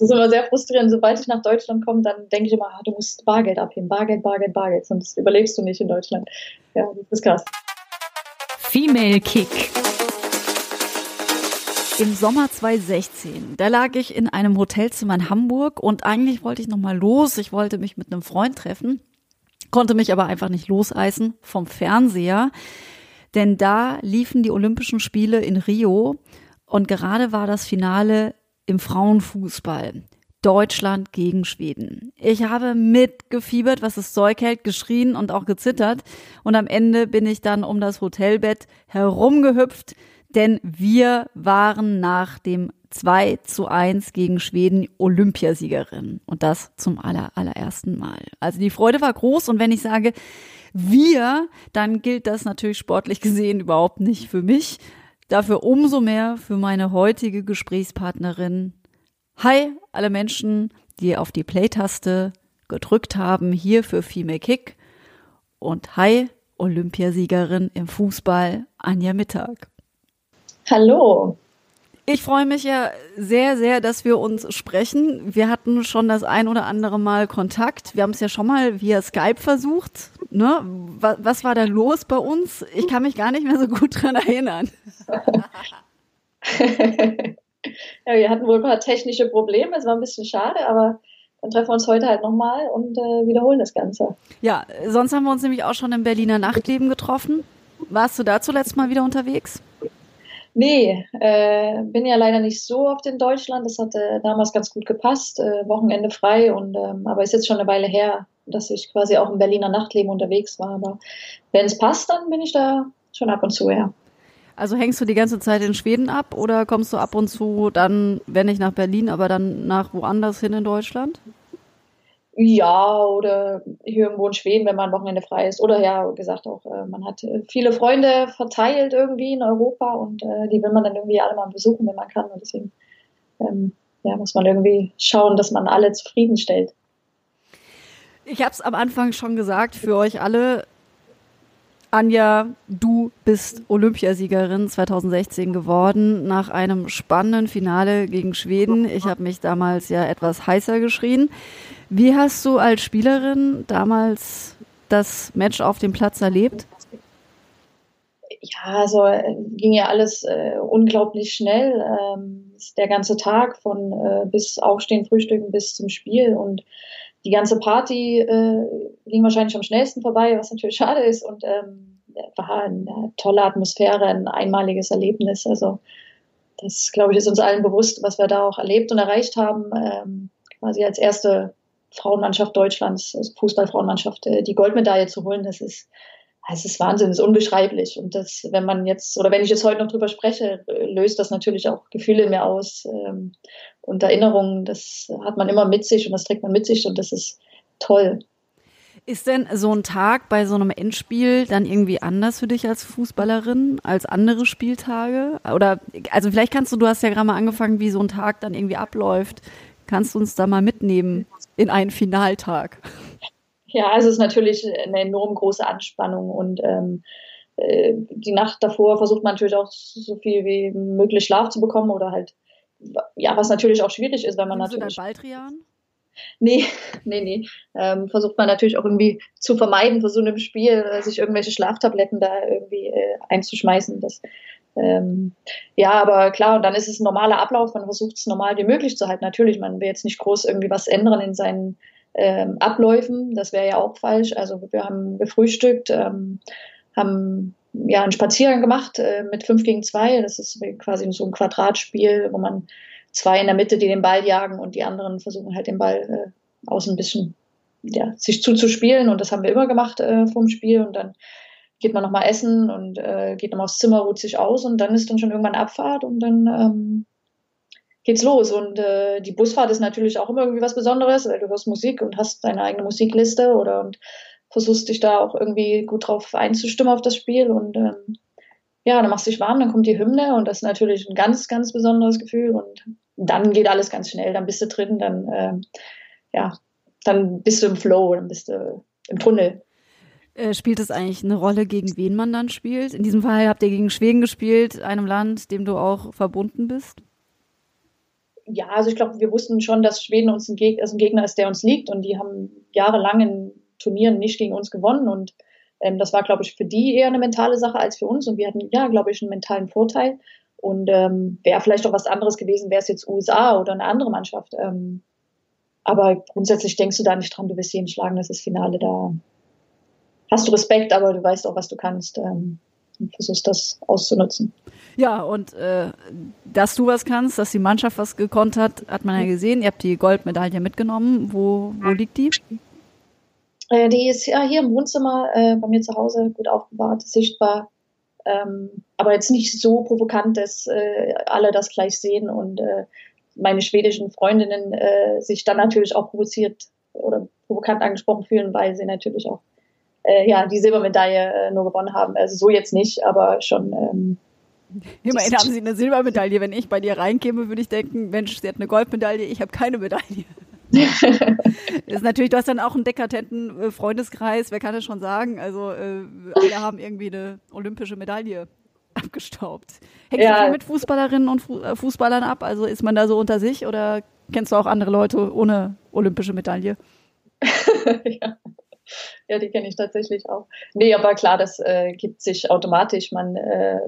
Das ist immer sehr frustrierend. Sobald ich nach Deutschland komme, dann denke ich immer, ah, du musst Bargeld abheben. Bargeld, Bargeld, Bargeld. Sonst überlebst du nicht in Deutschland. Ja, das ist krass. Female Kick. Im Sommer 2016, da lag ich in einem Hotelzimmer in Hamburg und eigentlich wollte ich nochmal los. Ich wollte mich mit einem Freund treffen, konnte mich aber einfach nicht loseisen vom Fernseher, denn da liefen die Olympischen Spiele in Rio und gerade war das Finale im Frauenfußball. Deutschland gegen Schweden. Ich habe mitgefiebert, was das Zeug hält, geschrien und auch gezittert. Und am Ende bin ich dann um das Hotelbett herumgehüpft, denn wir waren nach dem 2 zu 1 gegen Schweden Olympiasiegerin. Und das zum aller, allerersten Mal. Also die Freude war groß. Und wenn ich sage wir, dann gilt das natürlich sportlich gesehen überhaupt nicht für mich. Dafür umso mehr für meine heutige Gesprächspartnerin Hi, alle Menschen, die auf die Play-Taste gedrückt haben, hier für Female Kick. Und hi, Olympiasiegerin im Fußball, Anja Mittag. Hallo. Ich freue mich ja sehr, sehr, dass wir uns sprechen. Wir hatten schon das ein oder andere Mal Kontakt. Wir haben es ja schon mal via Skype versucht. Ne? Was, was war da los bei uns? Ich kann mich gar nicht mehr so gut dran erinnern. ja, wir hatten wohl ein paar technische Probleme, es war ein bisschen schade, aber dann treffen wir uns heute halt nochmal und äh, wiederholen das Ganze. Ja, sonst haben wir uns nämlich auch schon im Berliner Nachtleben getroffen. Warst du da zuletzt mal wieder unterwegs? Nee, äh, bin ja leider nicht so oft in Deutschland. Das hatte damals ganz gut gepasst. Äh, Wochenende frei und ähm, aber ist jetzt schon eine Weile her, dass ich quasi auch im Berliner Nachtleben unterwegs war. Aber wenn es passt, dann bin ich da schon ab und zu, ja. Also hängst du die ganze Zeit in Schweden ab oder kommst du ab und zu dann, wenn nicht nach Berlin, aber dann nach woanders hin in Deutschland? Ja, oder hier irgendwo in Schweden, wenn man Wochenende frei ist. Oder ja, gesagt auch, äh, man hat äh, viele Freunde verteilt irgendwie in Europa und äh, die will man dann irgendwie alle mal besuchen, wenn man kann. Und deswegen ähm, ja, muss man irgendwie schauen, dass man alle zufriedenstellt. Ich habe es am Anfang schon gesagt, für euch alle, Anja, du bist Olympiasiegerin 2016 geworden nach einem spannenden Finale gegen Schweden. Ich habe mich damals ja etwas heißer geschrien. Wie hast du als Spielerin damals das Match auf dem Platz erlebt? Ja, also äh, ging ja alles äh, unglaublich schnell. Ähm, der ganze Tag von äh, bis Aufstehen, Frühstücken bis zum Spiel und die ganze Party äh, ging wahrscheinlich am schnellsten vorbei, was natürlich schade ist. Und ähm, war eine tolle Atmosphäre, ein einmaliges Erlebnis. Also das, glaube ich, ist uns allen bewusst, was wir da auch erlebt und erreicht haben. Ähm, quasi als erste Frauenmannschaft Deutschlands, also Fußballfrauenmannschaft, äh, die Goldmedaille zu holen, das ist, das ist Wahnsinn, das ist unbeschreiblich. Und das, wenn man jetzt, oder wenn ich jetzt heute noch drüber spreche, löst das natürlich auch Gefühle in mir aus ähm, und Erinnerungen. Das hat man immer mit sich und das trägt man mit sich und das ist toll. Ist denn so ein Tag bei so einem Endspiel dann irgendwie anders für dich als Fußballerin als andere Spieltage? Oder also vielleicht kannst du, du hast ja gerade mal angefangen, wie so ein Tag dann irgendwie abläuft. Kannst du uns da mal mitnehmen in einen Finaltag? Ja, also es ist natürlich eine enorm große Anspannung und ähm, äh, die Nacht davor versucht man natürlich auch so viel wie möglich Schlaf zu bekommen oder halt ja, was natürlich auch schwierig ist, wenn man Nimmst natürlich. Du Baldrian? Nee, nee, nee. Ähm, versucht man natürlich auch irgendwie zu vermeiden, für so einem Spiel äh, sich irgendwelche Schlaftabletten da irgendwie äh, einzuschmeißen. Das, ähm, ja, aber klar, und dann ist es ein normaler Ablauf, man versucht es normal wie möglich zu halten. Natürlich, man will jetzt nicht groß irgendwie was ändern in seinen ähm, Abläufen, das wäre ja auch falsch. Also wir haben gefrühstückt, ähm, haben ja einen Spaziergang gemacht äh, mit 5 gegen 2. Das ist quasi so ein Quadratspiel, wo man zwei in der Mitte, die den Ball jagen und die anderen versuchen halt den Ball äh, außen ein bisschen ja, sich zuzuspielen und das haben wir immer gemacht äh, vom Spiel und dann geht man nochmal essen und äh, geht nochmal aufs Zimmer, ruht sich aus und dann ist dann schon irgendwann Abfahrt und dann ähm, geht's los. Und äh, die Busfahrt ist natürlich auch immer irgendwie was Besonderes, weil du hörst Musik und hast deine eigene Musikliste oder und versuchst dich da auch irgendwie gut drauf einzustimmen auf das Spiel. Und ähm, ja, dann machst du dich warm, dann kommt die Hymne und das ist natürlich ein ganz, ganz besonderes Gefühl. Und dann geht alles ganz schnell, dann bist du drin, dann ähm, ja, dann bist du im Flow, dann bist du im Tunnel. Äh, spielt es eigentlich eine Rolle, gegen wen man dann spielt? In diesem Fall habt ihr gegen Schweden gespielt, einem Land, dem du auch verbunden bist? Ja, also ich glaube, wir wussten schon, dass Schweden uns ein Gegner, also ein Gegner ist, der uns liegt und die haben jahrelang in Turnieren nicht gegen uns gewonnen und ähm, das war, glaube ich, für die eher eine mentale Sache als für uns und wir hatten, ja, glaube ich, einen mentalen Vorteil und ähm, wäre vielleicht auch was anderes gewesen, wäre es jetzt USA oder eine andere Mannschaft. Ähm, aber grundsätzlich denkst du da nicht dran, du wirst jeden schlagen, das ist Finale, da hast du Respekt, aber du weißt auch, was du kannst ähm, und versuchst das auszunutzen. Ja, und äh, dass du was kannst, dass die Mannschaft was gekonnt hat, hat man ja gesehen. Ihr habt die Goldmedaille mitgenommen. Wo, wo liegt die? Äh, die ist ja hier im Wohnzimmer äh, bei mir zu Hause gut aufbewahrt, sichtbar. Ähm, aber jetzt nicht so provokant, dass äh, alle das gleich sehen und äh, meine schwedischen Freundinnen äh, sich dann natürlich auch provoziert oder provokant angesprochen fühlen, weil sie natürlich auch ja, die Silbermedaille nur gewonnen haben. Also so jetzt nicht, aber schon. Ähm, Immerhin haben sie eine Silbermedaille. Wenn ich bei dir reinkäme, würde ich denken, Mensch, sie hat eine Goldmedaille, ich habe keine Medaille. ist natürlich, du hast dann auch einen dekadenten äh, Freundeskreis, wer kann das schon sagen? Also äh, alle haben irgendwie eine olympische Medaille abgestaubt. Hängt ja. viel mit Fußballerinnen und äh, Fußballern ab? Also ist man da so unter sich oder kennst du auch andere Leute ohne olympische Medaille? ja. ja, die kenne ich tatsächlich auch. Nee, aber klar, das äh, gibt sich automatisch. Man, äh,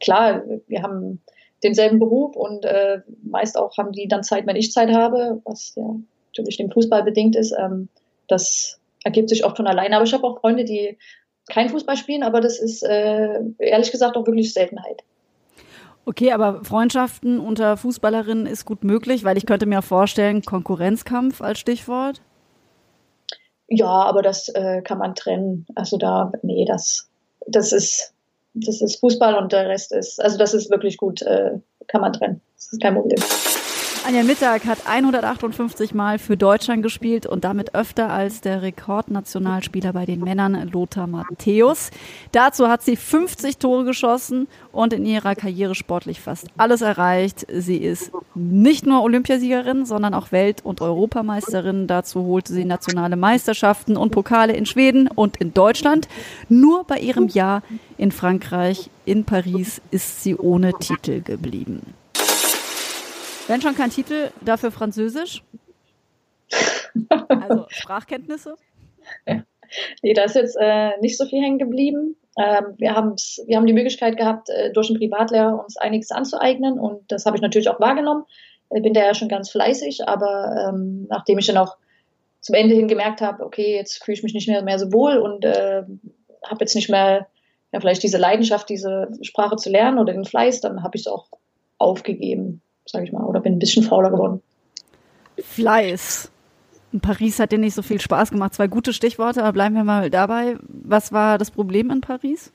klar, wir haben denselben Beruf und äh, meist auch haben die dann Zeit, wenn ich Zeit habe, was ja natürlich dem Fußball bedingt ist. Ähm, das ergibt sich oft von alleine. Aber ich habe auch Freunde, die kein Fußball spielen, aber das ist äh, ehrlich gesagt auch wirklich Seltenheit. Okay, aber Freundschaften unter Fußballerinnen ist gut möglich, weil ich könnte mir vorstellen, Konkurrenzkampf als Stichwort. Ja, aber das äh, kann man trennen. Also da, nee, das, das ist, das ist Fußball und der Rest ist, also das ist wirklich gut, äh, kann man trennen. Das ist kein Problem. Anja Mittag hat 158 Mal für Deutschland gespielt und damit öfter als der Rekordnationalspieler bei den Männern Lothar Matthäus. Dazu hat sie 50 Tore geschossen und in ihrer Karriere sportlich fast alles erreicht. Sie ist nicht nur Olympiasiegerin, sondern auch Welt- und Europameisterin. Dazu holte sie nationale Meisterschaften und Pokale in Schweden und in Deutschland. Nur bei ihrem Jahr in Frankreich, in Paris, ist sie ohne Titel geblieben. Wenn schon kein Titel, dafür Französisch? Also Sprachkenntnisse? Ja. Nee, da ist jetzt äh, nicht so viel hängen geblieben. Ähm, wir, wir haben die Möglichkeit gehabt, äh, durch einen Privatlehrer uns einiges anzueignen und das habe ich natürlich auch wahrgenommen. Ich bin da ja schon ganz fleißig, aber ähm, nachdem ich dann auch zum Ende hin gemerkt habe, okay, jetzt fühle ich mich nicht mehr, mehr so wohl und äh, habe jetzt nicht mehr ja, vielleicht diese Leidenschaft, diese Sprache zu lernen oder den Fleiß, dann habe ich es auch aufgegeben sage ich mal, oder bin ein bisschen fauler geworden. Fleiß. In Paris hat dir nicht so viel Spaß gemacht. Zwei gute Stichworte, aber bleiben wir mal dabei. Was war das Problem in Paris?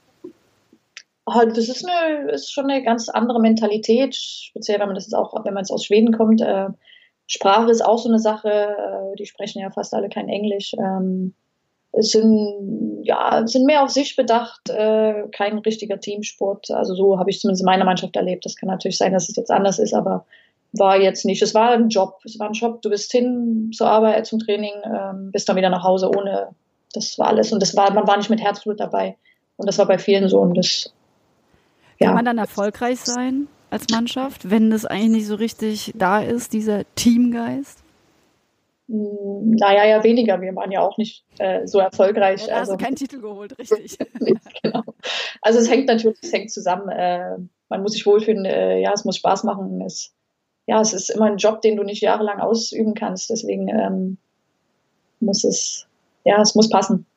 Oh, das ist, eine, ist schon eine ganz andere Mentalität, speziell wenn man das auch, wenn man jetzt aus Schweden kommt. Äh, Sprache ist auch so eine Sache. Äh, die sprechen ja fast alle kein Englisch. Sind, ja, sind mehr auf sich bedacht, äh, kein richtiger Teamsport. Also so habe ich zumindest in meiner Mannschaft erlebt. Das kann natürlich sein, dass es jetzt anders ist, aber war jetzt nicht. Es war ein Job. Es war ein Job. Du bist hin zur Arbeit, zum Training, ähm, bist dann wieder nach Hause ohne. Das war alles. Und das war, man war nicht mit Herzblut dabei. Und das war bei vielen so. Und das, ja. Kann man dann erfolgreich sein als Mannschaft, wenn das eigentlich nicht so richtig da ist, dieser Teamgeist? Naja, ja weniger. Wir waren ja auch nicht äh, so erfolgreich. Also, hast du keinen Titel geholt, richtig. genau. Also es hängt natürlich, es hängt zusammen. Äh, man muss sich wohlfühlen, äh, ja, es muss Spaß machen. Es, ja, es ist immer ein Job, den du nicht jahrelang ausüben kannst. Deswegen ähm, muss es, ja, es muss passen.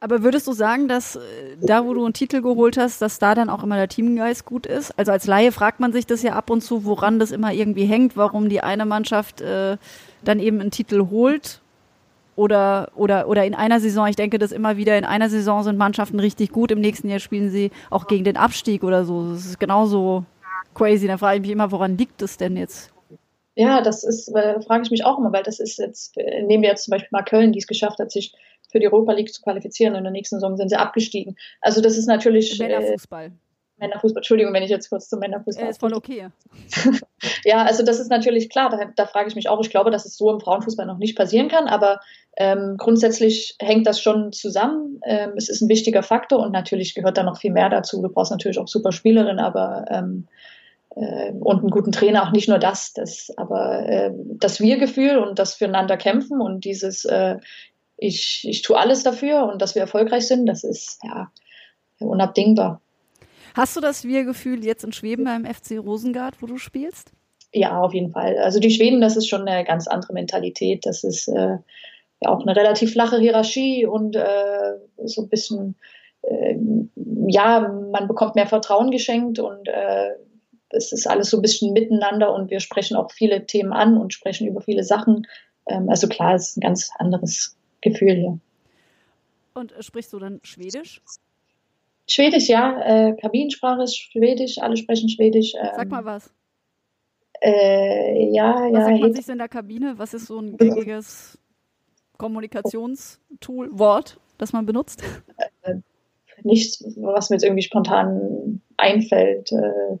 Aber würdest du sagen, dass äh, da, wo du einen Titel geholt hast, dass da dann auch immer der Teamgeist gut ist? Also als Laie fragt man sich das ja ab und zu, woran das immer irgendwie hängt, warum die eine Mannschaft äh, dann eben einen Titel holt oder, oder, oder in einer Saison, ich denke das immer wieder, in einer Saison sind Mannschaften richtig gut, im nächsten Jahr spielen sie auch gegen den Abstieg oder so. Das ist genauso crazy. Da frage ich mich immer, woran liegt es denn jetzt? Ja, das ist, äh, frage ich mich auch immer, weil das ist jetzt, äh, nehmen wir jetzt zum Beispiel mal Köln, die es geschafft hat, sich für die Europa League zu qualifizieren und in der nächsten Saison sind sie abgestiegen. Also das ist natürlich. Männerfußball. Äh, Männerfußball, Entschuldigung, wenn ich jetzt kurz zum Männerfußball. Ja, ist voll okay. ja, also das ist natürlich klar, da, da, frage ich mich auch. Ich glaube, dass es so im Frauenfußball noch nicht passieren kann, aber ähm, grundsätzlich hängt das schon zusammen. Ähm, es ist ein wichtiger Faktor und natürlich gehört da noch viel mehr dazu. Du brauchst natürlich auch super Spielerinnen, aber ähm, äh, und einen guten Trainer, auch nicht nur das, das aber äh, das Wir-Gefühl und das Füreinander kämpfen und dieses äh, ich, ich tue alles dafür und dass wir erfolgreich sind, das ist ja unabdingbar. Hast du das Wir-Gefühl jetzt in Schweden beim FC Rosengard, wo du spielst? Ja, auf jeden Fall. Also die Schweden, das ist schon eine ganz andere Mentalität. Das ist äh, ja auch eine relativ flache Hierarchie und äh, so ein bisschen, äh, ja, man bekommt mehr Vertrauen geschenkt und äh, es ist alles so ein bisschen miteinander und wir sprechen auch viele Themen an und sprechen über viele Sachen. Ähm, also klar, es ist ein ganz anderes Gefühl hier. Und äh, sprichst du dann Schwedisch? Schwedisch, ja. Äh, Kabinensprache ist Schwedisch, alle sprechen Schwedisch. Ähm, Sag mal was. Äh, ja, was ja. sagt man sich in der Kabine? Was ist so ein gängiges Kommunikationstool, Wort, das man benutzt? Äh, nichts, was mir jetzt irgendwie spontan einfällt. Äh,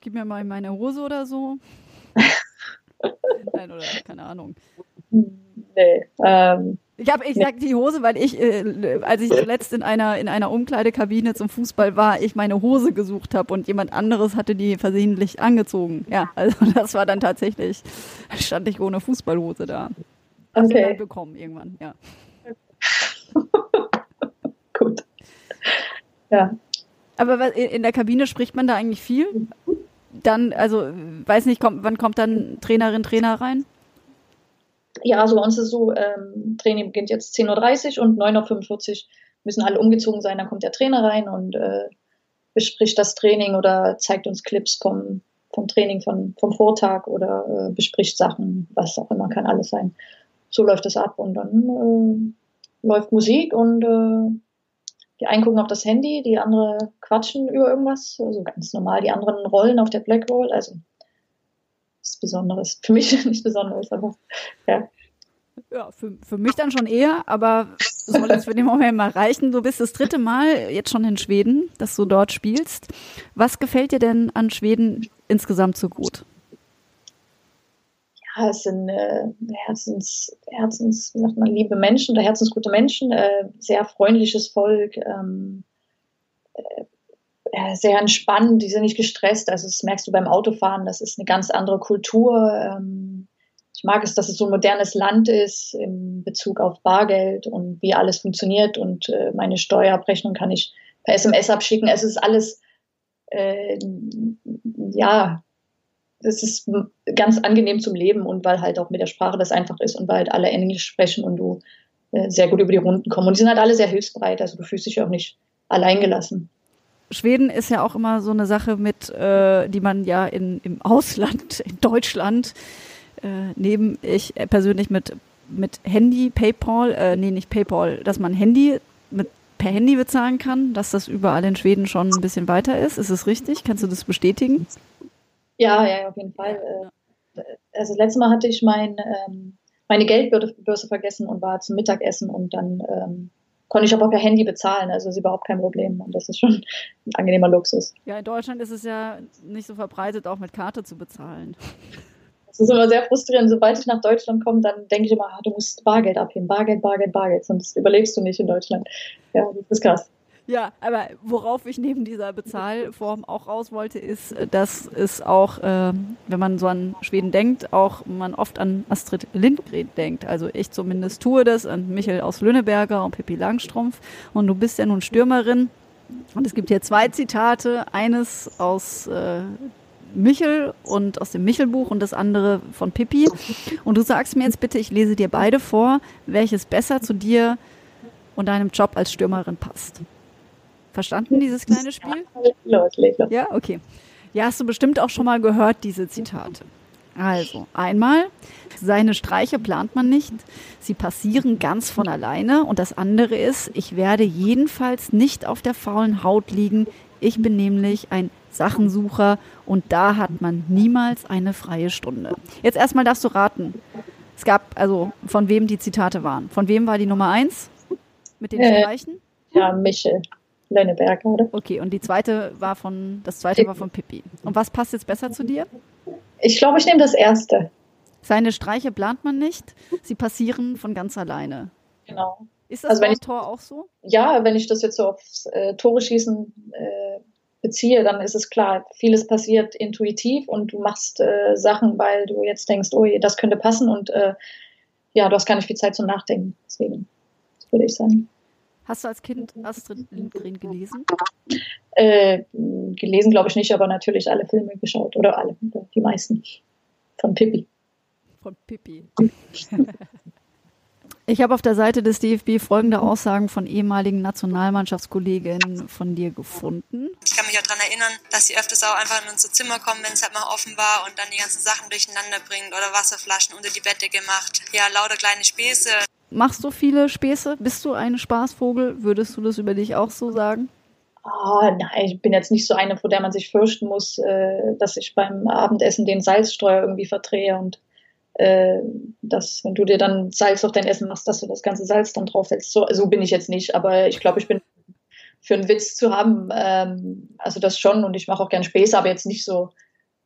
Gib mir mal meine Hose oder so. Nein, oder keine Ahnung. Nee. Ähm, ich habe, ich sag die Hose, weil ich, äh, als ich zuletzt in einer in einer Umkleidekabine zum Fußball war, ich meine Hose gesucht habe und jemand anderes hatte die versehentlich angezogen. Ja, also das war dann tatsächlich, stand ich ohne Fußballhose da. Hab okay. Dann bekommen irgendwann, ja. Gut. Ja. Aber in der Kabine spricht man da eigentlich viel? Dann, also, weiß nicht, kommt, wann kommt dann Trainerin, Trainer rein? Ja, also bei uns ist so, ähm, Training beginnt jetzt 10.30 Uhr und 9.45 Uhr müssen alle umgezogen sein, dann kommt der Trainer rein und äh, bespricht das Training oder zeigt uns Clips vom, vom Training von, vom Vortag oder äh, bespricht Sachen, was auch immer, kann alles sein. So läuft es ab und dann äh, läuft Musik und äh, die einen gucken auf das Handy, die anderen quatschen über irgendwas, also ganz normal, die anderen rollen auf der Blackroll, also nichts Besonderes. Für mich nichts Besonderes, aber ja. Ja, für, für mich dann schon eher, aber soll jetzt für den Moment mal reichen. Du bist das dritte Mal jetzt schon in Schweden, dass du dort spielst. Was gefällt dir denn an Schweden insgesamt so gut? Ja, es sind äh, Herzens, Herzens, wie sagt man, liebe Menschen oder herzensgute Menschen, äh, sehr freundliches Volk, ähm, äh, sehr entspannt, die sind nicht gestresst. Also das merkst du beim Autofahren, das ist eine ganz andere Kultur. Ähm, ich mag es, dass es so ein modernes Land ist in Bezug auf Bargeld und wie alles funktioniert und äh, meine Steuerabrechnung kann ich per SMS abschicken. Es ist alles, äh, ja, es ist ganz angenehm zum Leben und weil halt auch mit der Sprache das einfach ist und weil halt alle Englisch sprechen und du äh, sehr gut über die Runden kommst. Und die sind halt alle sehr hilfsbereit, also du fühlst dich auch nicht alleingelassen. Schweden ist ja auch immer so eine Sache mit, äh, die man ja in, im Ausland, in Deutschland, äh, neben ich persönlich mit, mit Handy, PayPal, äh, nee, nicht PayPal, dass man Handy mit per Handy bezahlen kann, dass das überall in Schweden schon ein bisschen weiter ist. Ist es richtig? Kannst du das bestätigen? Ja, ja, auf jeden Fall. Äh, also das letzte Mal hatte ich mein, ähm, meine Geldbörse vergessen und war zum Mittagessen und dann ähm, konnte ich aber per Handy bezahlen, also ist überhaupt kein Problem. Und das ist schon ein angenehmer Luxus. Ja, in Deutschland ist es ja nicht so verbreitet, auch mit Karte zu bezahlen. Das ist immer sehr frustrierend. Sobald ich nach Deutschland komme, dann denke ich immer, ah, du musst Bargeld abheben. Bargeld, Bargeld, Bargeld. Sonst überlebst du nicht in Deutschland. Ja, das ist krass. Ja, aber worauf ich neben dieser Bezahlform auch raus wollte, ist, dass es auch, äh, wenn man so an Schweden denkt, auch man oft an Astrid Lindgren denkt. Also ich zumindest tue das, an Michael aus Lüneberger und Pippi Langstrumpf. Und du bist ja nun Stürmerin. Und es gibt hier zwei Zitate. Eines aus äh, Michel und aus dem Michelbuch und das andere von Pippi. Und du sagst mir jetzt bitte, ich lese dir beide vor, welches besser zu dir und deinem Job als Stürmerin passt. Verstanden, dieses kleine Spiel? Los. Ja, okay. Ja, hast du bestimmt auch schon mal gehört, diese Zitate. Also, einmal, seine Streiche plant man nicht, sie passieren ganz von alleine. Und das andere ist, ich werde jedenfalls nicht auf der faulen Haut liegen. Ich bin nämlich ein Sachensucher und da hat man niemals eine freie Stunde. Jetzt erstmal darfst du raten. Es gab also, von wem die Zitate waren. Von wem war die Nummer eins mit den äh, Streichen? Ja, Michel Lenneberg, oder? Okay, und die zweite war von, das zweite war von Pippi. Und was passt jetzt besser zu dir? Ich glaube, ich nehme das erste. Seine Streiche plant man nicht, sie passieren von ganz alleine. Genau. Ist das also beim Tor auch so? Ja, wenn ich das jetzt so aufs äh, Tore schießen äh, beziehe, dann ist es klar, vieles passiert intuitiv und du machst äh, Sachen, weil du jetzt denkst, oh, das könnte passen und äh, ja, du hast gar nicht viel Zeit zum Nachdenken. Deswegen, würde ich sagen. Hast du als Kind Astrid Lindgren gelesen? Äh, gelesen glaube ich nicht, aber natürlich alle Filme geschaut oder alle, die meisten. Von Pippi. Von Pippi. Ich habe auf der Seite des DFB folgende Aussagen von ehemaligen Nationalmannschaftskolleginnen von dir gefunden. Ich kann mich auch daran erinnern, dass sie öfters auch einfach in unser Zimmer kommen, wenn es halt mal offen war und dann die ganzen Sachen durcheinander bringt oder Wasserflaschen unter die Bette gemacht. Ja, lauter kleine Späße. Machst du viele Späße? Bist du ein Spaßvogel? Würdest du das über dich auch so sagen? Oh, nein, ich bin jetzt nicht so eine, vor der man sich fürchten muss, äh, dass ich beim Abendessen den Salzstreuer irgendwie verdrehe und äh, dass, wenn du dir dann Salz auf dein Essen machst, dass du das ganze Salz dann drauf hältst. So, so bin ich jetzt nicht, aber ich glaube, ich bin für einen Witz zu haben, ähm, also das schon und ich mache auch gerne Späße, aber jetzt nicht so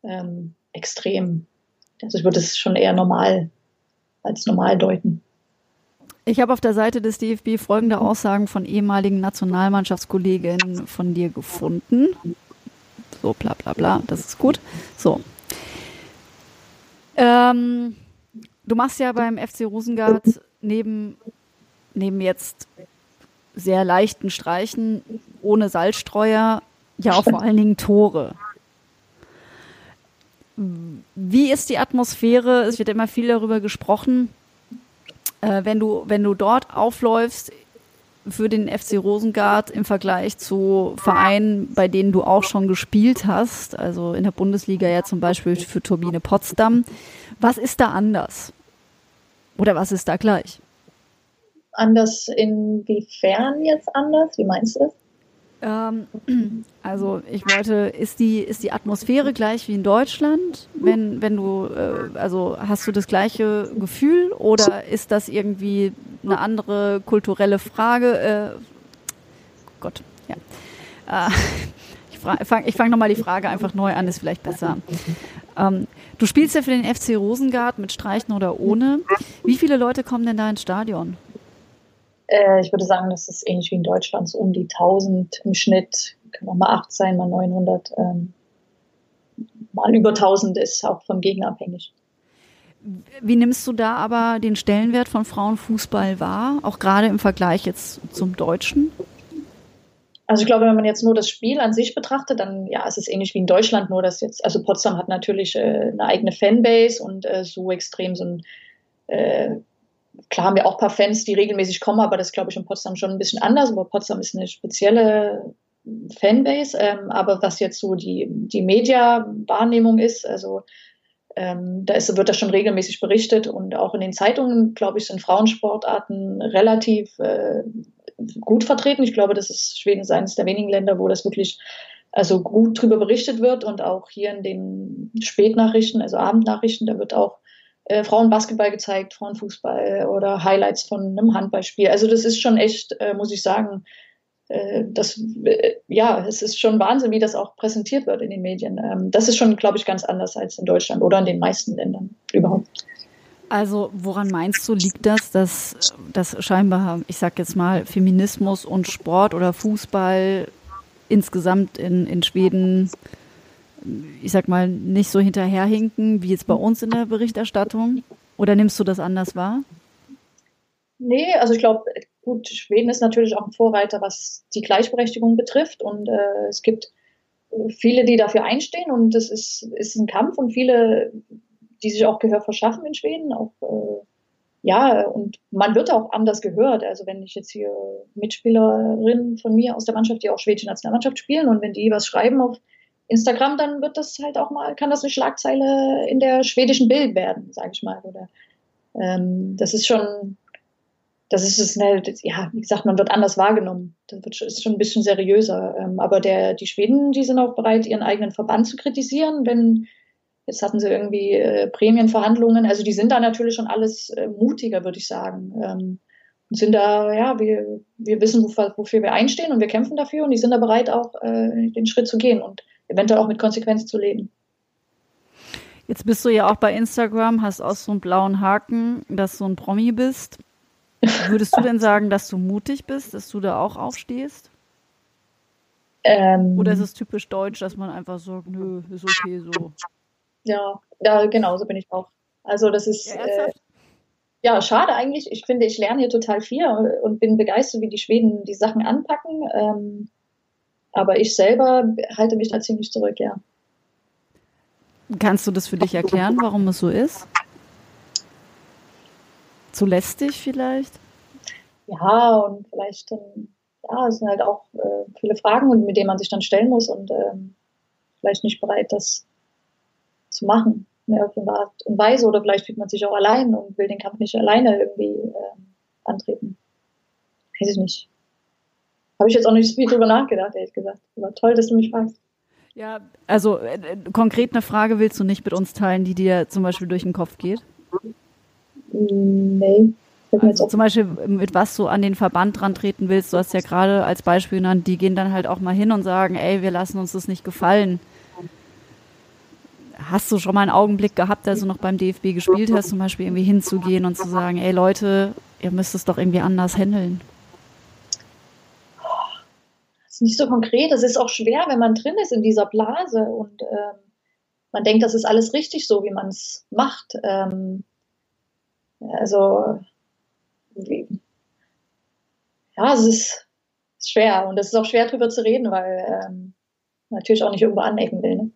ähm, extrem. Also ich würde es schon eher normal als normal deuten. Ich habe auf der Seite des DFB folgende Aussagen von ehemaligen Nationalmannschaftskolleginnen von dir gefunden. So, bla bla bla, das ist gut. So. Ähm, Du machst ja beim FC Rosengart neben, neben jetzt sehr leichten Streichen ohne Salzstreuer ja auch vor allen Dingen Tore. Wie ist die Atmosphäre? Es wird immer viel darüber gesprochen. Äh, wenn, du, wenn du dort aufläufst für den FC Rosengart im Vergleich zu Vereinen, bei denen du auch schon gespielt hast, also in der Bundesliga ja zum Beispiel für Turbine Potsdam, was ist da anders? Oder was ist da gleich? Anders inwiefern jetzt anders? Wie meinst du das? Ähm, also ich wollte, ist die, ist die Atmosphäre gleich wie in Deutschland? Wenn, wenn du, äh, also hast du das gleiche Gefühl oder ist das irgendwie eine andere kulturelle Frage? Äh, Gott, ja. Äh, ich fange ich fang nochmal die Frage einfach neu an, ist vielleicht besser. Ähm, du spielst ja für den FC Rosengart mit Streichen oder ohne. Wie viele Leute kommen denn da ins Stadion? Äh, ich würde sagen, das ist ähnlich wie in Deutschland, so um die 1000 im Schnitt. Kann auch mal 8 sein, mal 900. Ähm, mal über 1000 ist auch vom Gegner abhängig. Wie nimmst du da aber den Stellenwert von Frauenfußball wahr, auch gerade im Vergleich jetzt zum Deutschen? Also ich glaube, wenn man jetzt nur das Spiel an sich betrachtet, dann ja, es ist ähnlich wie in Deutschland, nur dass jetzt, also Potsdam hat natürlich äh, eine eigene Fanbase und äh, so extrem so ein, äh, klar haben wir auch ein paar Fans, die regelmäßig kommen, aber das glaube ich in Potsdam schon ein bisschen anders, aber Potsdam ist eine spezielle Fanbase, ähm, aber was jetzt so die, die Media-Wahrnehmung ist, also ähm, da ist, wird das schon regelmäßig berichtet und auch in den Zeitungen, glaube ich, sind Frauensportarten relativ äh, gut vertreten. Ich glaube, das ist Schweden eines der wenigen Länder, wo das wirklich also gut drüber berichtet wird und auch hier in den Spätnachrichten, also Abendnachrichten, da wird auch äh, Frauenbasketball gezeigt, Frauenfußball oder Highlights von einem Handballspiel. Also das ist schon echt, äh, muss ich sagen, äh, das, äh, ja, es ist schon Wahnsinn, wie das auch präsentiert wird in den Medien. Ähm, das ist schon, glaube ich, ganz anders als in Deutschland oder in den meisten Ländern überhaupt. Also woran meinst du, liegt das, dass, dass scheinbar, ich sag jetzt mal, Feminismus und Sport oder Fußball insgesamt in, in Schweden, ich sag mal, nicht so hinterherhinken wie jetzt bei uns in der Berichterstattung? Oder nimmst du das anders wahr? Nee, also ich glaube, gut, Schweden ist natürlich auch ein Vorreiter, was die Gleichberechtigung betrifft. Und äh, es gibt viele, die dafür einstehen und es ist, ist ein Kampf und viele die sich auch Gehör verschaffen in Schweden. Auch, äh, ja, und man wird auch anders gehört. Also wenn ich jetzt hier Mitspielerinnen von mir aus der Mannschaft, die auch schwedische Nationalmannschaft spielen und wenn die was schreiben auf Instagram, dann wird das halt auch mal, kann das eine Schlagzeile in der schwedischen Bild werden, sage ich mal. Oder ähm, das ist schon, das ist es schnell, ja, wie gesagt, man wird anders wahrgenommen. Das wird, ist schon ein bisschen seriöser. Ähm, aber der, die Schweden, die sind auch bereit, ihren eigenen Verband zu kritisieren, wenn jetzt hatten sie irgendwie äh, Prämienverhandlungen. Also die sind da natürlich schon alles äh, mutiger, würde ich sagen. Ähm, und sind da, ja, wir, wir wissen, wofür, wofür wir einstehen und wir kämpfen dafür und die sind da bereit, auch äh, den Schritt zu gehen und eventuell auch mit Konsequenzen zu leben. Jetzt bist du ja auch bei Instagram, hast auch so einen blauen Haken, dass du ein Promi bist. Würdest du denn sagen, dass du mutig bist, dass du da auch aufstehst? Ähm, Oder ist es typisch deutsch, dass man einfach sagt, nö, ist okay so? Ja, ja genau, so bin ich auch. Also das ist ja, äh, ja schade eigentlich. Ich finde, ich lerne hier total viel und bin begeistert, wie die Schweden die Sachen anpacken. Ähm, aber ich selber halte mich da ziemlich zurück, ja. Kannst du das für dich erklären, warum es so ist? Zu lästig vielleicht? Ja, und vielleicht, ähm, ja, es sind halt auch äh, viele Fragen, mit denen man sich dann stellen muss und ähm, vielleicht nicht bereit, das zu machen. Auf eine Art und Weise. Oder vielleicht fühlt man sich auch allein und will den Kampf nicht alleine irgendwie ähm, antreten. Weiß ich nicht. Habe ich jetzt auch nicht so viel drüber nachgedacht, ehrlich gesagt. Aber toll, dass du mich fragst. Ja, also äh, konkret eine Frage willst du nicht mit uns teilen, die dir zum Beispiel durch den Kopf geht? Nee. Also zum Beispiel, mit was du an den Verband dran treten willst, du hast ja gerade als Beispiel genannt, die gehen dann halt auch mal hin und sagen, ey, wir lassen uns das nicht gefallen. Hast du schon mal einen Augenblick gehabt, als du noch beim DFB gespielt hast, zum Beispiel irgendwie hinzugehen und zu sagen, ey Leute, ihr müsst es doch irgendwie anders handeln? Nicht so konkret. Das ist auch schwer, wenn man drin ist in dieser Blase und ähm, man denkt, das ist alles richtig so, wie man es macht. Ähm, also, ja, es ist, schwer und es ist auch schwer drüber zu reden, weil ähm, natürlich auch nicht irgendwo anecken will. Ne?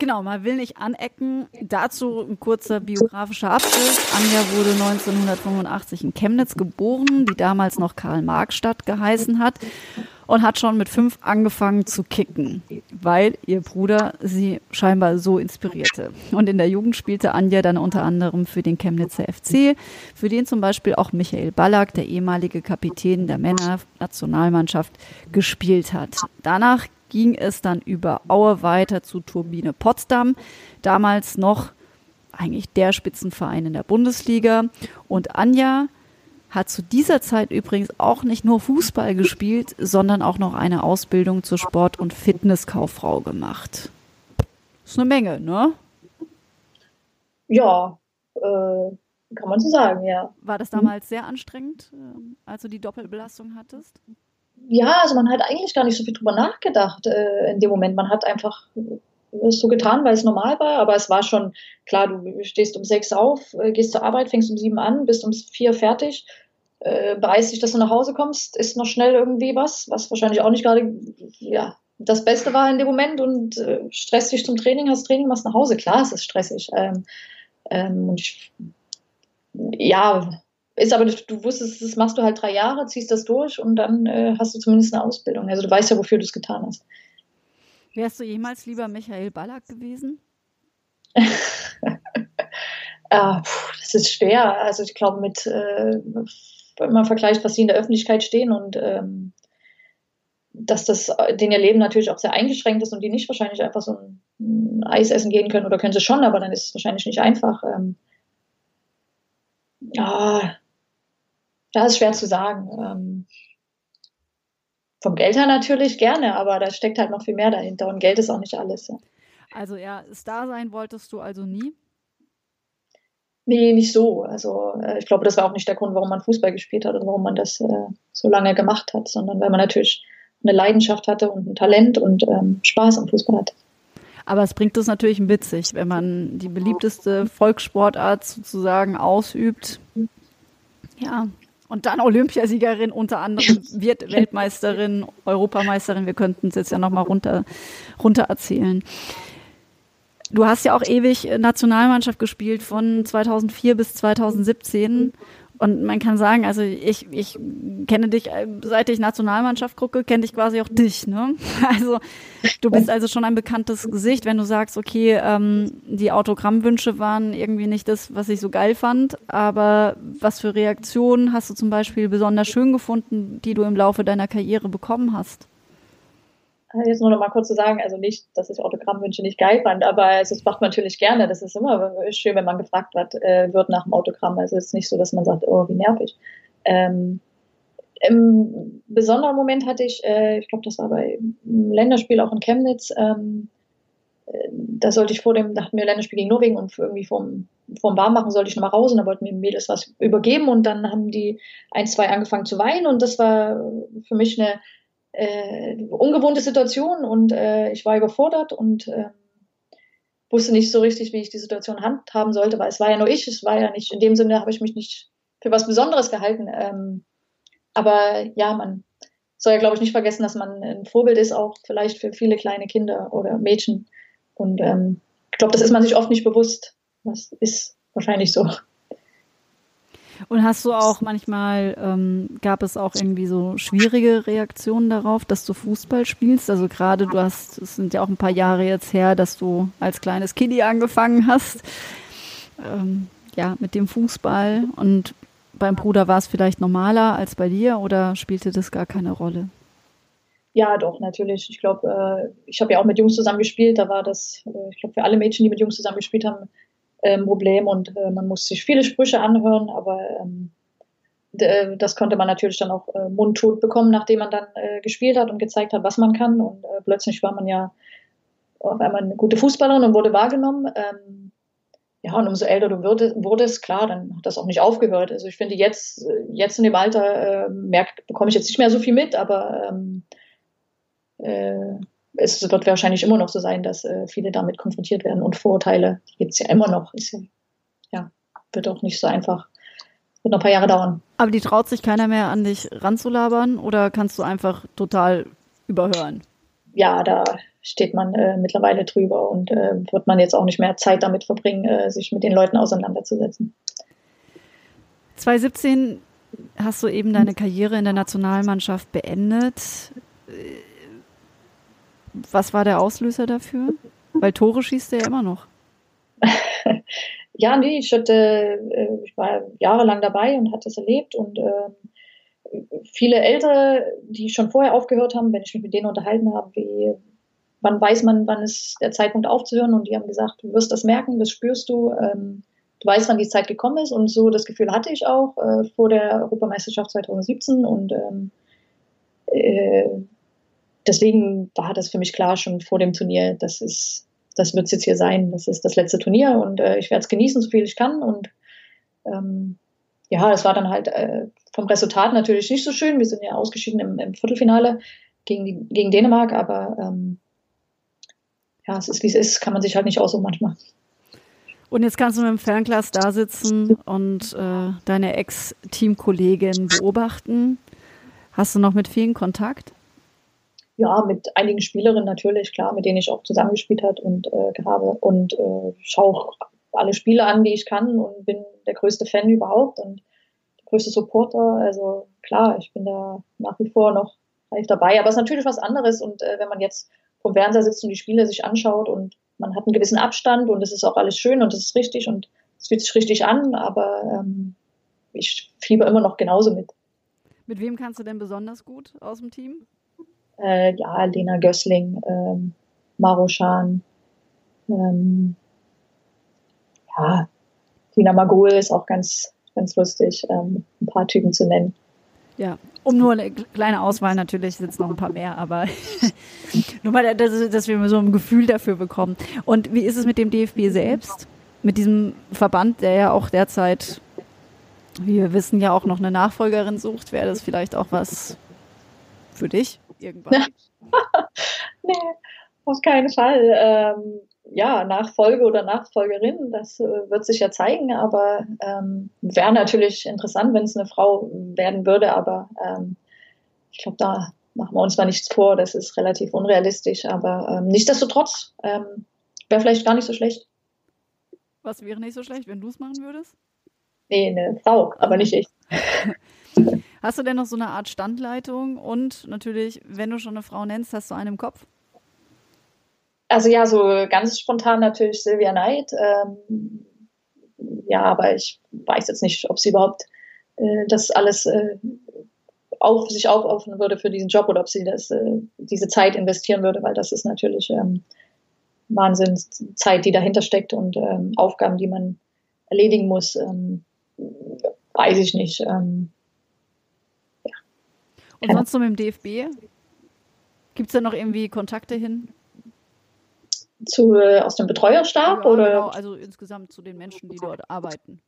Genau, man will nicht anecken. Dazu ein kurzer biografischer Abschluss. Anja wurde 1985 in Chemnitz geboren, die damals noch Karl-Marx-Stadt geheißen hat und hat schon mit fünf angefangen zu kicken, weil ihr Bruder sie scheinbar so inspirierte. Und in der Jugend spielte Anja dann unter anderem für den Chemnitzer FC, für den zum Beispiel auch Michael Ballack, der ehemalige Kapitän der Männernationalmannschaft, gespielt hat. Danach ging es dann über Aue weiter zu Turbine Potsdam, damals noch eigentlich der Spitzenverein in der Bundesliga. Und Anja hat zu dieser Zeit übrigens auch nicht nur Fußball gespielt, sondern auch noch eine Ausbildung zur Sport- und Fitnesskauffrau gemacht. Das ist eine Menge, ne? Ja, äh, kann man so sagen, ja. War das damals sehr anstrengend, äh, als du die Doppelbelastung hattest? Ja, also man hat eigentlich gar nicht so viel drüber nachgedacht äh, in dem Moment. Man hat einfach so getan, weil es normal war, aber es war schon klar, du stehst um sechs auf, äh, gehst zur Arbeit, fängst um sieben an, bist um vier fertig, äh, beeilst dich, dass du nach Hause kommst, ist noch schnell irgendwie was, was wahrscheinlich auch nicht gerade ja, das Beste war in dem Moment und äh, stresst dich zum Training, hast Training, machst nach Hause. Klar, es ist stressig. Ähm, ähm, ich, ja, ist aber, du wusstest, das machst du halt drei Jahre, ziehst das durch und dann äh, hast du zumindest eine Ausbildung. Also du weißt ja, wofür du es getan hast. Wärst du jemals lieber Michael Ballack gewesen? ah, puh, das ist schwer. Also ich glaube, mit äh, wenn man vergleicht, was sie in der Öffentlichkeit stehen und ähm, dass das den ihr Leben natürlich auch sehr eingeschränkt ist und die nicht wahrscheinlich einfach so ein, ein Eis essen gehen können oder können sie schon, aber dann ist es wahrscheinlich nicht einfach. Ähm, ja, das ist schwer zu sagen. Ähm, vom Geld her natürlich gerne, aber da steckt halt noch viel mehr dahinter und Geld ist auch nicht alles. Ja. Also ja, Star sein wolltest du also nie? Nee, nicht so. Also äh, ich glaube, das war auch nicht der Grund, warum man Fußball gespielt hat und warum man das äh, so lange gemacht hat, sondern weil man natürlich eine Leidenschaft hatte und ein Talent und ähm, Spaß am Fußball hatte. Aber es bringt es natürlich ein witzig, wenn man die beliebteste Volkssportart sozusagen ausübt. Ja, und dann Olympiasiegerin, unter anderem wird Weltmeisterin, Europameisterin. Wir könnten es jetzt ja nochmal runter, runter erzählen. Du hast ja auch ewig Nationalmannschaft gespielt von 2004 bis 2017. Und man kann sagen, also ich, ich kenne dich, äh, seit ich Nationalmannschaft gucke, kenne ich quasi auch dich. Ne? Also du bist also schon ein bekanntes Gesicht, wenn du sagst, okay, ähm, die Autogrammwünsche waren irgendwie nicht das, was ich so geil fand. Aber was für Reaktionen hast du zum Beispiel besonders schön gefunden, die du im Laufe deiner Karriere bekommen hast? Äh, jetzt nur noch mal kurz zu sagen, also nicht, dass ich Autogrammwünsche nicht geil fand, aber es macht man natürlich gerne. Das ist immer schön, wenn man gefragt wird, äh, wird nach dem Autogramm. Also es ist nicht so, dass man sagt, oh, wie nervig. Ähm, Im besonderen Moment hatte ich, äh, ich glaube, das war bei einem Länderspiel auch in Chemnitz, ähm, äh, da sollte ich vor dem, da hatten wir Länderspiel gegen Norwegen und irgendwie vorm, vorm Warmmachen sollte ich nochmal raus und da wollten mir Mädels was übergeben und dann haben die ein, zwei angefangen zu weinen und das war für mich eine äh, ungewohnte Situation und äh, ich war überfordert und äh, wusste nicht so richtig, wie ich die Situation handhaben sollte, weil es war ja nur ich, es war ja nicht, in dem Sinne habe ich mich nicht für was Besonderes gehalten. Ähm, aber ja, man soll ja, glaube ich, nicht vergessen, dass man ein Vorbild ist, auch vielleicht für viele kleine Kinder oder Mädchen. Und ähm, ich glaube, das ist man sich oft nicht bewusst. Das ist wahrscheinlich so. Und hast du auch manchmal, ähm, gab es auch irgendwie so schwierige Reaktionen darauf, dass du Fußball spielst? Also gerade du hast, es sind ja auch ein paar Jahre jetzt her, dass du als kleines Kiddie angefangen hast, ähm, ja, mit dem Fußball. Und beim Bruder war es vielleicht normaler als bei dir oder spielte das gar keine Rolle? Ja, doch, natürlich. Ich glaube, äh, ich habe ja auch mit Jungs zusammen gespielt. Da war das, äh, ich glaube, für alle Mädchen, die mit Jungs zusammen gespielt haben, ähm, Problem und äh, man muss sich viele Sprüche anhören, aber ähm, das konnte man natürlich dann auch äh, mundtot bekommen, nachdem man dann äh, gespielt hat und gezeigt hat, was man kann. Und äh, plötzlich war man ja auf einmal eine gute Fußballerin und wurde wahrgenommen. Ähm, ja, und umso älter du wurde, wurdest, klar, dann hat das auch nicht aufgehört. Also ich finde jetzt, äh, jetzt in dem Alter äh, merk, bekomme ich jetzt nicht mehr so viel mit, aber ähm, äh, es wird wahrscheinlich immer noch so sein, dass äh, viele damit konfrontiert werden und Vorurteile, die gibt es ja immer noch. Ist ja, ja, wird auch nicht so einfach. Wird noch ein paar Jahre dauern. Aber die traut sich keiner mehr an dich ranzulabern oder kannst du einfach total überhören? Ja, da steht man äh, mittlerweile drüber und äh, wird man jetzt auch nicht mehr Zeit damit verbringen, äh, sich mit den Leuten auseinanderzusetzen. 2017 hast du eben deine Karriere in der Nationalmannschaft beendet was war der Auslöser dafür? Weil Tore schießt er ja immer noch. ja, nee, ich, hatte, äh, ich war jahrelang dabei und hatte es erlebt und äh, viele Ältere, die schon vorher aufgehört haben, wenn ich mich mit denen unterhalten habe, wie wann weiß man, wann ist der Zeitpunkt aufzuhören und die haben gesagt, du wirst das merken, das spürst du, ähm, du weißt, wann die Zeit gekommen ist und so das Gefühl hatte ich auch äh, vor der Europameisterschaft 2017 und ähm, äh, deswegen war das für mich klar schon vor dem Turnier, das ist, das wird es jetzt hier sein. Das ist das letzte Turnier und äh, ich werde es genießen, so viel ich kann. Und ähm, ja, es war dann halt äh, vom Resultat natürlich nicht so schön. Wir sind ja ausgeschieden im, im Viertelfinale gegen, die, gegen Dänemark, aber ähm, ja, es ist wie es ist, kann man sich halt nicht aussuchen manchmal. Und jetzt kannst du mit dem Fernglas da sitzen und äh, deine Ex-Teamkollegin beobachten. Hast du noch mit vielen Kontakt? Ja, mit einigen Spielerinnen natürlich, klar, mit denen ich auch zusammengespielt hat und äh, habe und äh, schaue auch alle Spiele an, die ich kann und bin der größte Fan überhaupt und der größte Supporter. Also klar, ich bin da nach wie vor noch live dabei, aber es ist natürlich was anderes und äh, wenn man jetzt vom Fernseher sitzt und die Spiele sich anschaut und man hat einen gewissen Abstand und es ist auch alles schön und es ist richtig und es fühlt sich richtig an, aber ähm, ich fieber immer noch genauso mit. Mit wem kannst du denn besonders gut aus dem Team? Äh, ja, Lena Gößling, ähm, Maroshan, ähm, ja, Tina Magul ist auch ganz, ganz lustig, ähm, ein paar Typen zu nennen. Ja, um nur eine kleine Auswahl, natürlich sind noch ein paar mehr, aber nur mal, dass, dass, wir so ein Gefühl dafür bekommen. Und wie ist es mit dem DFB selbst? Mit diesem Verband, der ja auch derzeit, wie wir wissen, ja auch noch eine Nachfolgerin sucht, wäre das vielleicht auch was für dich? Irgendwann? nee, auf keinen Fall. Ähm, ja, Nachfolge oder Nachfolgerin, das äh, wird sich ja zeigen, aber ähm, wäre natürlich interessant, wenn es eine Frau werden würde, aber ähm, ich glaube, da machen wir uns mal nichts vor, das ist relativ unrealistisch, aber ähm, nichtsdestotrotz ähm, wäre vielleicht gar nicht so schlecht. Was wäre nicht so schlecht, wenn du es machen würdest? Nee, eine Frau, aber nicht ich. Hast du denn noch so eine Art Standleitung? Und natürlich, wenn du schon eine Frau nennst, hast du einen im Kopf? Also ja, so ganz spontan natürlich Sylvia Knight. Ähm, ja, aber ich weiß jetzt nicht, ob sie überhaupt äh, das alles äh, auf sich aufopfern würde für diesen Job oder ob sie das, äh, diese Zeit investieren würde, weil das ist natürlich ähm, Wahnsinnszeit, die dahinter steckt und ähm, Aufgaben, die man erledigen muss. Ähm, weiß ich nicht. Ähm. Und sonst so mit dem DFB? Gibt es da noch irgendwie Kontakte hin? Zu, äh, aus dem Betreuerstab? Ja, oder? Genau, also insgesamt zu den Menschen, die dort arbeiten.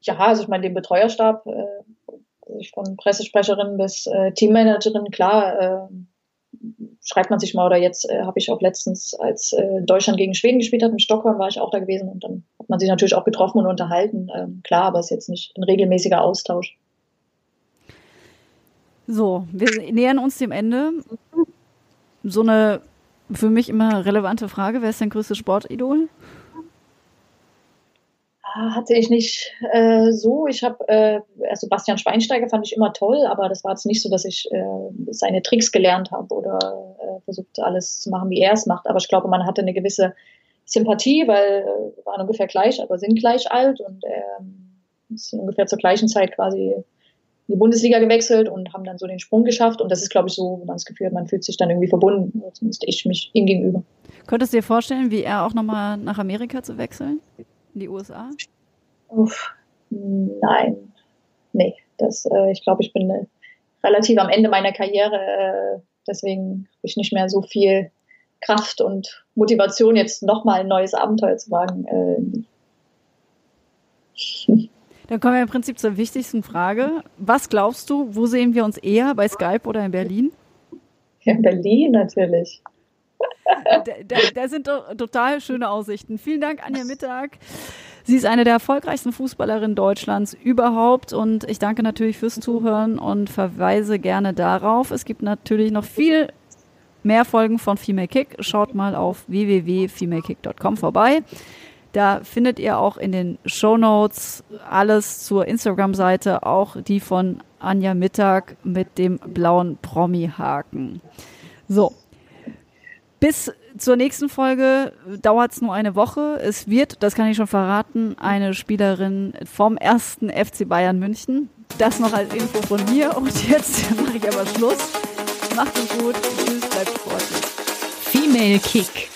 Ja, also ich meine, den Betreuerstab, äh, von Pressesprecherin bis äh, Teammanagerin, klar, äh, schreibt man sich mal oder jetzt äh, habe ich auch letztens, als äh, Deutschland gegen Schweden gespielt hat, in Stockholm war ich auch da gewesen und dann hat man sich natürlich auch getroffen und unterhalten. Ähm, klar, aber es ist jetzt nicht ein regelmäßiger Austausch. So, wir nähern uns dem Ende. So eine für mich immer relevante Frage, wer ist dein größtes Sportidol? Ah, hatte ich nicht äh, so. Ich habe äh, also Bastian Schweinsteiger fand ich immer toll, aber das war jetzt nicht so, dass ich äh, seine Tricks gelernt habe oder äh, versucht alles zu machen, wie er es macht. Aber ich glaube, man hatte eine gewisse Sympathie, weil wir waren ungefähr gleich, aber sind gleich alt und äh, sind ungefähr zur gleichen Zeit quasi in die Bundesliga gewechselt und haben dann so den Sprung geschafft. Und das ist, glaube ich, so, wo man das Gefühl hat, man fühlt sich dann irgendwie verbunden, zumindest ich mich ihm gegenüber. Könntest du dir vorstellen, wie er auch nochmal nach Amerika zu wechseln? In die USA? Uff, nein, nee. Das, äh, ich glaube, ich bin äh, relativ am Ende meiner Karriere. Äh, deswegen habe ich nicht mehr so viel Kraft und Motivation, jetzt nochmal ein neues Abenteuer zu wagen. Äh. Dann kommen wir im Prinzip zur wichtigsten Frage. Was glaubst du, wo sehen wir uns eher, bei Skype oder in Berlin? In Berlin natürlich. Da, da, da, sind doch total schöne Aussichten. Vielen Dank, Anja Mittag. Sie ist eine der erfolgreichsten Fußballerinnen Deutschlands überhaupt und ich danke natürlich fürs Zuhören und verweise gerne darauf. Es gibt natürlich noch viel mehr Folgen von Female Kick. Schaut mal auf www.femalekick.com vorbei. Da findet ihr auch in den Show Notes alles zur Instagram-Seite, auch die von Anja Mittag mit dem blauen Promi-Haken. So, bis zur nächsten Folge dauert es nur eine Woche. Es wird, das kann ich schon verraten, eine Spielerin vom ersten FC Bayern München. Das noch als Info von mir. Und jetzt mache ich aber Schluss. Macht es gut. Tschüss, bleibt sportlich. Female Kick.